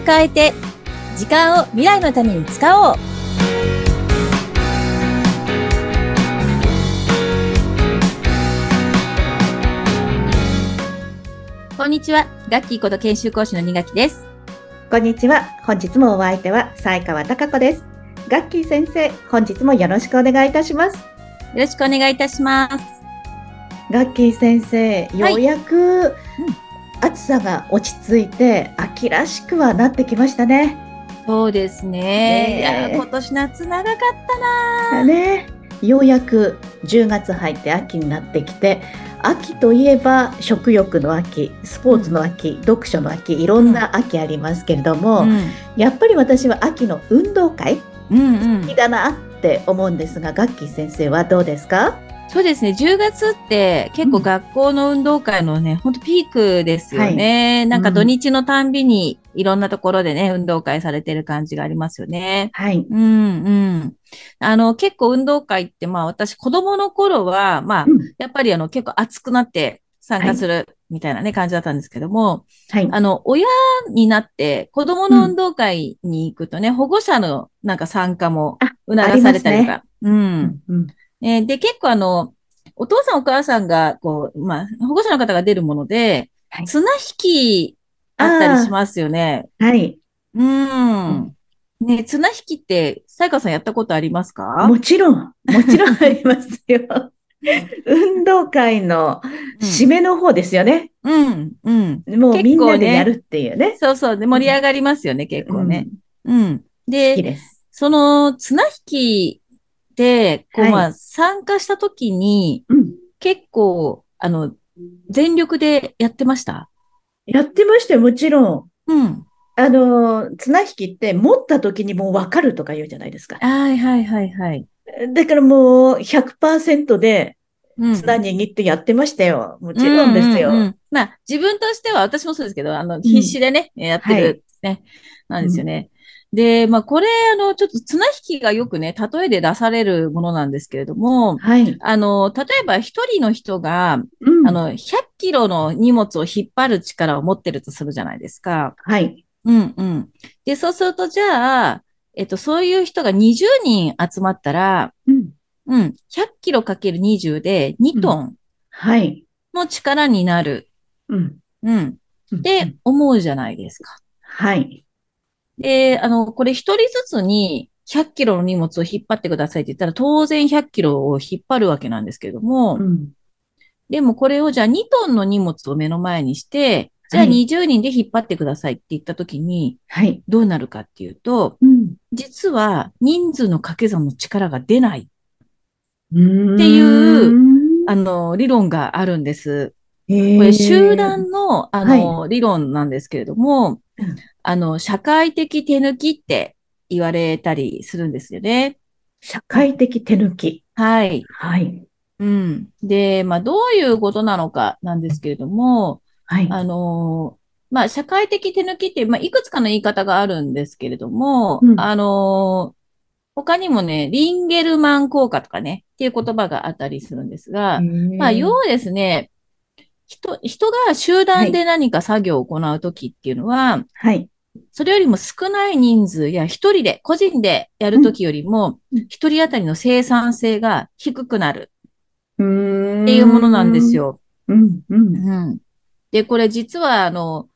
を変えて、時間を未来のために使おう。こんにちは。ガッキーこと研修講師の二垣です。こんにちは。本日もお相手は西川貴子です。ガッキー先生、本日もよろしくお願いいたします。よろしくお願いいたします。ガッキー先生、ようやく、暑さが落ち着いて、秋らしくはなってきましたね。そうですね。ねいや、今年夏長かったな。ね、ようやく10月入って秋になってきて、秋といえば食欲の秋、スポーツの秋、読書の秋、いろんな秋ありますけれども、うん、やっぱり私は秋の運動会うん、うん好き。だなって思うんですが、ガッキー先生はどうですか？そうですね。10月って結構学校の運動会のね、ほんとピークですよね。なんか土日のたんびにいろんなところでね、運動会されてる感じがありますよね。はい。うん、うん。あの、結構運動会って、まあ私子供の頃は、まあ、うんやっぱりあの結構熱くなって参加するみたいなね、感じだったんですけども、はい。あの、親になって子供の運動会に行くとね、保護者のなんか参加もあ促されたりとか。うん。うんえーで、結構あの、お父さんお母さんが、こう、まあ、保護者の方が出るもので、はい綱引きあったりしますよね。はい。うん。ね、綱引きって、さやかさんやったことありますか？もちろん、もちろんありますよ。運動会の締めの方ですよね。うん、うん。もうみんなでやるっていうね。そうそう。で、盛り上がりますよね、結構ね。うん。好きで、です。その綱引きで、こう、はいまあ、参加したときに、うん。結構、あの、全力でやってました？やってましたよ、もちろん。うん。あの、綱引きって持った時にもう分かるとか言うじゃないですか。はいはいはいはい。だからもう100%でうん綱握ってやってましたよ。もちろんですよ。うううんまあ、自分としては、私もそうですけど、あの、必死でね、やってるですね、なんですよね。で、まあ、これ、あの、ちょっと綱引きがよくね、例えで出されるものなんですけれども、はい。あの、例えば一人の人が、うんあの、100キロの荷物を引っ張る力を持ってるとするじゃないですか。はい。うんうん。で、そうすると、じゃあ、えっと、そういう人が20人集まったら、うんうん、100キロかける20で2トンはい。の力になる。うん。うん。うんって、思うじゃないですか。はい。で、あの、これ一人ずつに100キロの荷物を引っ張ってくださいって言ったら、当然100キロを引っ張るわけなんですけれども、うん。でもこれをじゃあ2トンの荷物を目の前にして、じゃあはい20人で引っ張ってくださいって言ったときに、はい。どうなるかっていうと、うん。実は人数の掛け算の力が出ない、っていうあの、理論があるんです。ここれ集団の、あの、理論なんですけれどもうん、あの、社会的手抜きって言われたりするんですよね。社会的手抜き。はい。はい。うん。で、まあ、どういうことなのかなんですけれども、はい。あの、まあ、社会的手抜きって、まあ、いくつかの言い方があるんですけれども、うんあの、他にもね、リンゲルマン効果とかね、っていう言葉があったりするんですが、まあ、要はですね、人、人が集団で何か作業を行うときっていうのは、はい。それよりも少ない人数や一人で、個人でやるときよりもうん、一人当たりの生産性が低くなるっていうものなんです。よ。うん。うん。うん。で、これ実は、あの、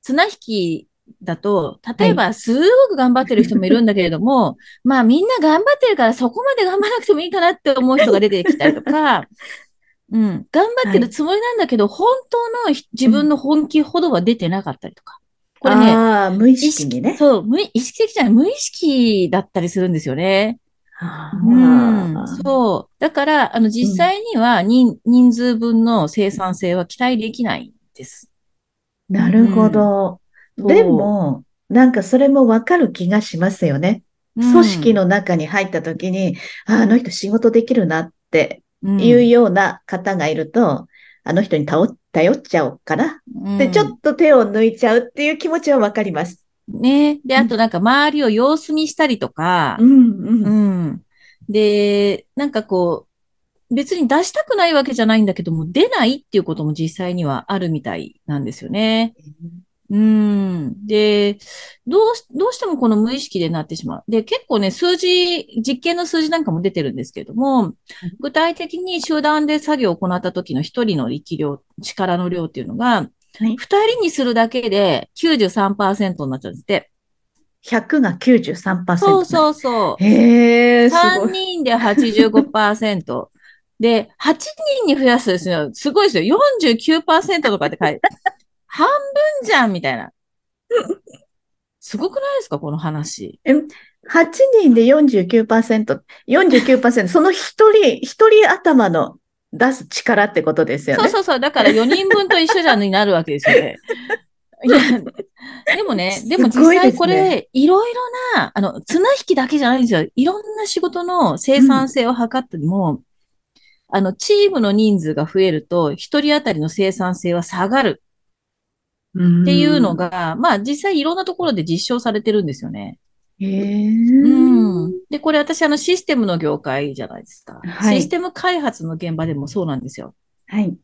綱引きだと、例えば、すごく頑張ってる人もいるんだけれども、まあみんな頑張ってるからそこまで頑張らなくてもいいかなって思う人が出てきたりとか、うん、頑張ってるつもりなんだけど、本当のひ自分の本気ほどは出てなかったりとか。これね、ああ、無意意識にね。そう、無意意識的じゃない、無意識だったりするんですよね。あうんー、そう。だから、あの、実際には人、人数分の生産性は期待できないんです。なるほど。そうでも、なんかそれもわかる気がしますよね。うん組織の中に入った時に、ああの人仕事できるなってうんいうような方がいると、あの人に頼頼っちゃおうかな。で、ちょっと手を抜いちゃうっていう気持ちはわかります。ね。で、あとなんか周りを様子見したりとかう、ん、ううん。ん。で、なんかこう、別に出したくないわけじゃないんだけども、出ないっていうことも実際にはあるみたいなんですよね。ううん。で、どうし、どうしてもこの無意識でなってしまう。で、結構ね、数字、実験の数字なんかも出てるんですけれども、具体的に集団で作業を行った時の一人の力量、力の量っていうのが、はい。二人にするだけで93%になっちゃうんですって。100が93%。そうそうそう。へえ、すご3い。人で85%。で、8人に増やすですよ。すごいですよ。49%とかって書いて。半分じゃんみたいな。すごくないですかこの話？8人で49%、49%、その一人、一人頭の出す力ってことですよね？そうそうそう。だから4人分と一緒じゃんになるわけですよね。いや、でもね、でも実際これ、いろいろな、あの、綱引きだけじゃないんですよ。いろんな仕事の生産性を測っても、あの、チームの人数が増えると、一人当たりの生産性は下がるっっていうの、が、まあ実際いろんなところで実証されてるんですよね。へえ。うん。で、これ私あのシステムの業界じゃないですか。はいシステム開発の現場でもそうなんですよ。はい。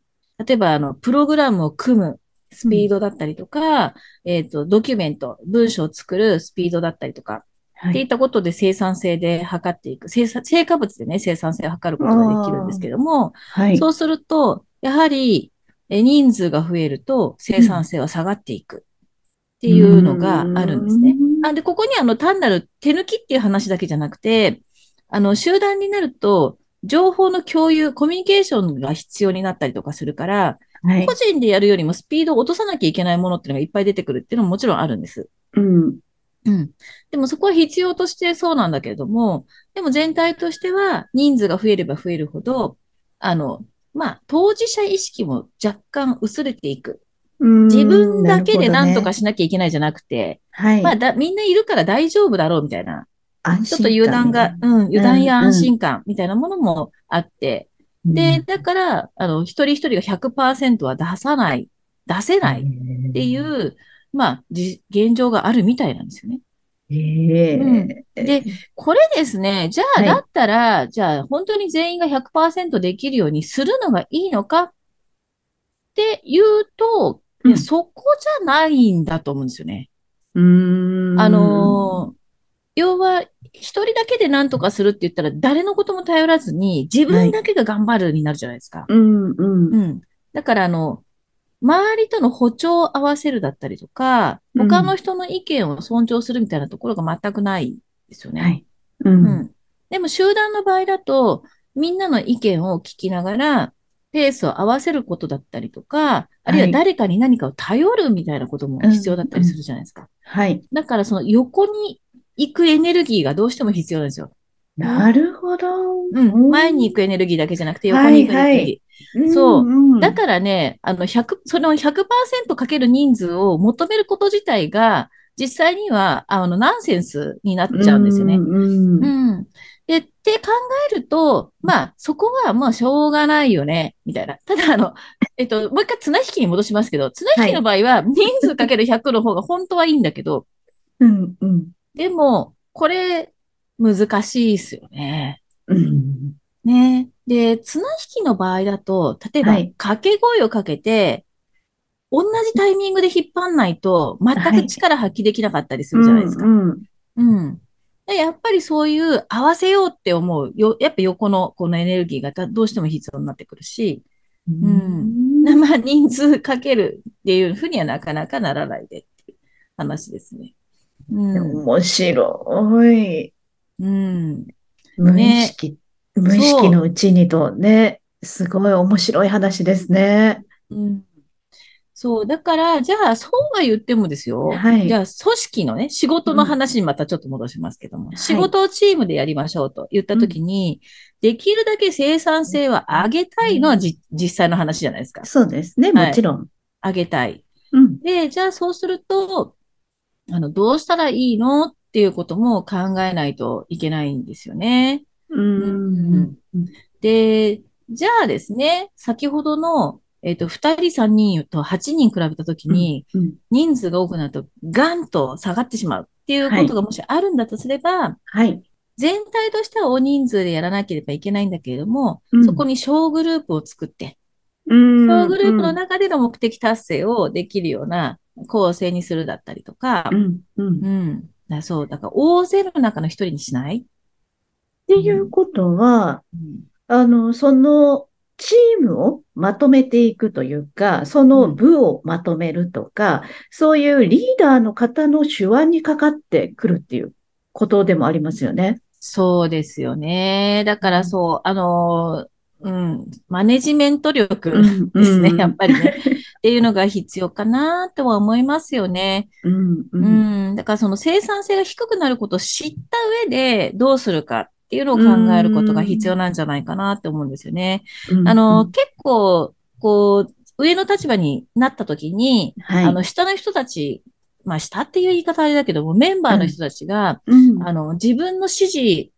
例えばあの、プログラムを組むスピードだったりとか、えっと、ドキュメント、文章を作るスピードだったりとか、はい。っていったことで生産性で測っていく。生産、成果物でね、生産性を測ることができるんですけども、はい。そうすると、やはり、え人数が増えると生産性は下がっていくっていうのがあるんですね。うんあで、ここにあの単なる手抜きっていう話だけじゃなくて、あの、集団になると、情報の共有、コミュニケーションが必要になったりとかするから、はい個。人でやるよりもスピードを落とさなきゃいけないものっていうのがいっぱい出てくるっていうのももちろんあるんです。うん。うん。でもそこは必要としてそうなんだけれども、でも全体としては人数が増えれば増えるほど、あの、まあ、当事者意識も若干薄れていく。自分だけで何とかし、しなきゃいけないじゃなくて、はい。まあだ、みんないるから大丈夫だろうみたいな、安ちょっと油断が、うん、油断や安心感みたいなものもあって、で、だから、あの、一人一人が100%は出さない、出せないってい、う、まあ、じ現状があるみたいなんですよね。ええうんで、これですね、じゃあ、はいだったら、じゃあ、本当に全員が100%できるようにするのがいいのかっていうと、うんそこじゃないんだと思うんですよね。うーん。あのー要は、一人だけで何とかするって言ったら、誰のことも頼らずに、自分だけが頑張るになるじゃないですか。うん、うん。うん。だから、あの、周りとの歩調を合わせるだったりとか、うん他の人の意見を尊重するみたいなところが全くないですよね。はい。う。うんん。でも集団の場合だと、みんなの意見を聞きながら、ペースを合わせることだったりとか、あるいは誰かに何かを頼るみたいなことも必要だったりするじゃないですか。はい。だからその横に行くエネルギーがどうしても必要なんですよ。なるほど。うん。前に行くエネルギーだけじゃなくて横に行くエネルギー。くそううんだからね、あの、100、その100%かける人数を求めること自体が、実際には、あの、ナンセンスになっちゃうんですよね。うんうんうん。で、って考えると、まあ、そこはまあ、しょうがないよね、みたいな。ただ、あの、えっと、もう一回綱引きに戻しますけど、綱引きの場合は、人数かける100の方が本当はいいんだけど、うんうんでも、これ、難しいですよね。うんね。で、綱引きの場合だと、例えばはい、掛け声をかけて、同じタイミングで引っ張んないと、全く力発揮できなかったりするじゃないですか。うんうん。でやっぱりそういう合わせようって思う、よ、やっぱ横のこのエネルギーがだどうしても必要になってくるし、うんまあ人数かけるっていうふうにはなかなかならないでっていう話ですね。うん。面白い。うん。無意識、無意識のうちにとね、すごい面白い話ですね。うん。そう。だから、じゃあ、そうは言ってもですよ。はいじゃあ、組織のね、仕事の話にまたちょっと戻しますけども、い仕事をチームでやりましょうと言ったときに、できるだけ生産性は上げたいのはじ、実際の話じゃないですか。そうですね、はいもちろん。上げたい。うん。で、じゃあそうすると、あの、どうしたらいいのっていうことも考えないといけないんですよね。うん。で、じゃあですね、先ほどの、えっと、2人、3人と8人比べたときに、うん人数が多くなると、ガンと下がってしまうっていうことがもしあるんだとすれば、はい。全体としては大人数でやらなければいけないんだけれども、うんそこに小グループを作って、うん小グループの中での目的達成をできるような構成にするだったりとかう、ん。うん。っうん。だそう、だから大勢の中の一人にしない？ていうことは、うんあの、そのチームをまとめていくというか、その部をまとめるとか、そういうリーダーの方の手腕にかかってくるっていうことでもありますよね。そうですよね。だからそう、あの、うん、マネジメント力ですね、うんやっぱりね。っていうのが必要かなとは思いますよね。うん、う、うんん、だからその生産性が低くなることを知った上でどうするかっていうのを考えることが必要なんじゃないかなって思うんですよね。うんあの、うん結構、こう、上の立場になった時に、はい。あの、下の人たち、まあ、下っていう言い方あれだけども、メンバーの人たちが、うんあの、自分の指示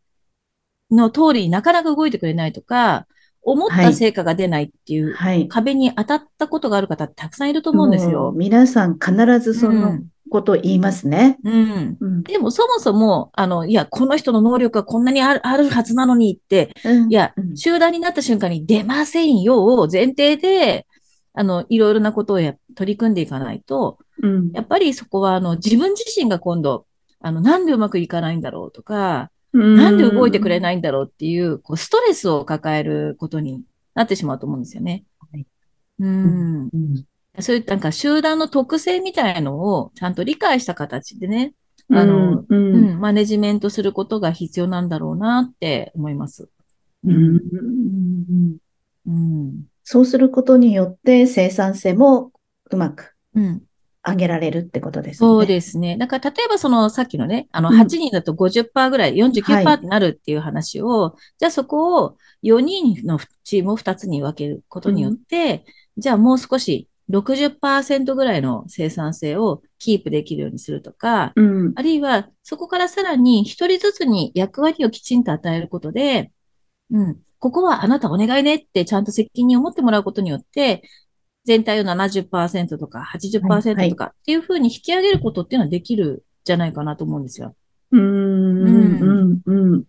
の通りになかなか動いてくれないとか、思った成果が出ないっていうはい。壁に当たったことがある方たくさんいると思うんですよ。皆さん必ずそのことを言いますね。うん。うん。うん。でもそもそも、あの、いや、この人の能力がこんなにあるあるはずなのにって、うんいやう、ん集団になった瞬間に出ませんよを前提で、あの、いろいろなことをや取り組んでいかないと、うんやっぱりそこは、あの、自分自身が今度、あの、なんでうまくいかないんだろうとか、なんで動いてくれないんだろうっていう、こう、ストレスを抱えることになってしまうと思うんですよね。はいうん。うんそういう、なんか集団の特性みたいのをちゃんと理解した形でね、あのうんうんうん、マネジメントすることが必要なんだろうなって思います。うんうんうん。そうすることによって生産性もうまくうん。上げられるってことですね。そうですね。だから、例えばその、さっきのね、あの、うん8人だと50%ぐらい、49%になるっていう話を、じゃあそこを4人のチームを2つに分けることによって、じゃあもう少し60%ぐらいの生産性をキープできるようにするとか、うん。あるいはそこからさらに1人ずつに役割をきちんと与えることで、うん、ここはあなたお願いねってちゃんと責任を持ってもらうことによって、全体を70%とか80%とかっていうふうに引き上げることっていうのはできるんじゃないかなと思うんですよ。うん。うん。うん。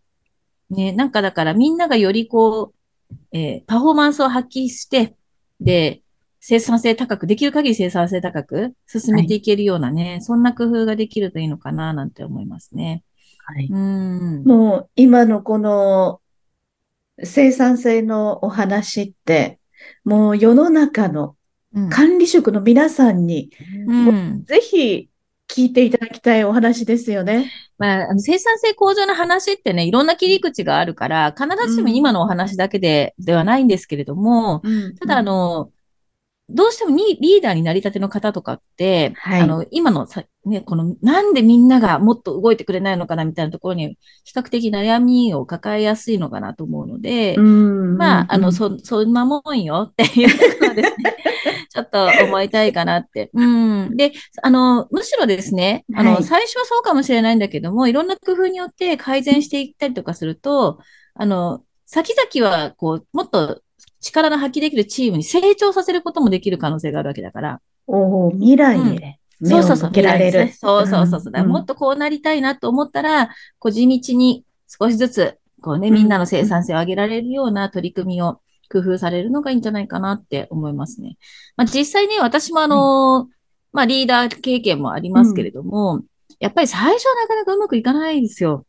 ね、なんかだからみんながよりこう、えーパフォーマンスを発揮して、で、生産性高く、できる限り生産性高く進めていけるようなね、そんな工夫ができるといいのかななんて思いますね。はい。うん。もう今のこの生産性のお話って、もう世の中のうん管理職の皆さんにうん。ぜひ聞いていただきたいお話ですよね。まあ、あの生産性向上の話ってね、いろんな切り口があるから、必ずしも今のお話だけで、ではないんですけれども、ただ、あの、どうしてもにリーダーになりたての方とかって、はい。あの、今のさ、ね、この、なんでみんながもっと動いてくれないのかなみたいなところに、比較的悩みを抱えやすいのかなと思うので、うん。まあ、あの、うん。そ、そんなもんよっていうのをですね、ちょっと思いたいかなって。うん。で、あの、むしろですね、あの、はい最初はそうかもしれないんだけども、いろんな工夫によって改善していったりとかすると、あの、先々は、こう、もっと力の発揮できるチームに成長させることもできる可能性があるわけだから。おー未来へ目をそうそうそう。られる。そうそうそうそう。だからもっと、とこうなりたいなと思ったら、こう地道に少しずつ、こうね、みんなの生産性を上げられるような取り組みを工夫されるのがいいんじゃないかなって思いますね。まあ実際ね、私もあの、まあリーダー経験もありますけれども、やっぱり最初はなかなかうまくいかないんですよ。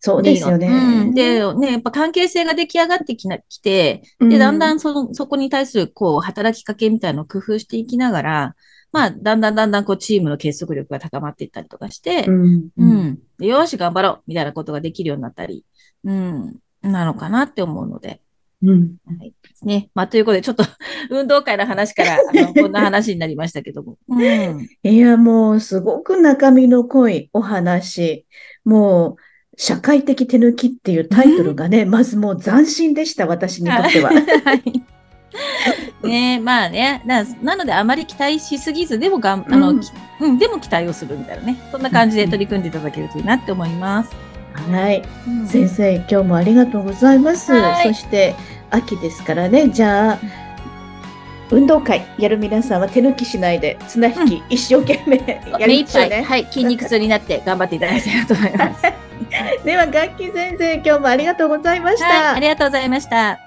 そうですよね。うん。で、ね、やっぱ関係性が出来上がってきな、きて、うんで、だんだんその、そこに対する、こう、働きかけみたいなのを工夫していきながら、まあ、だんだんだんだん、こう、チームの結束力が高まっていったりとかして、うんう。ん。でよし、頑張ろうみたいなことができるようになったり、うん、なのかなって思うので。うん。はい。ですね。まあ、ということで、ちょっと、運動会の話から、あの、こんな話になりましたけども。うん。いや、もう、すごく中身の濃いお話。もう、社会的手抜きっていうタイトルがね、まずもう斬新でした、私にとっては。はい。ねまあね。ななので、あまり期待しすぎず、でもがん、あの、うんきうん、でも期待をするみたいなね。そんな感じで取り組んでいただけるといいなって思います。はい。うん先生、今日もありがとうございます。はいそして、秋ですからね、じゃあ、運動会やる皆さんは手抜きしないで、綱引き、一生懸命やりましょうね。はい、筋肉痛になって頑張っていただきたいなと思います。では、楽器先生、今日もありがとうございました。はい、ありがとうございました。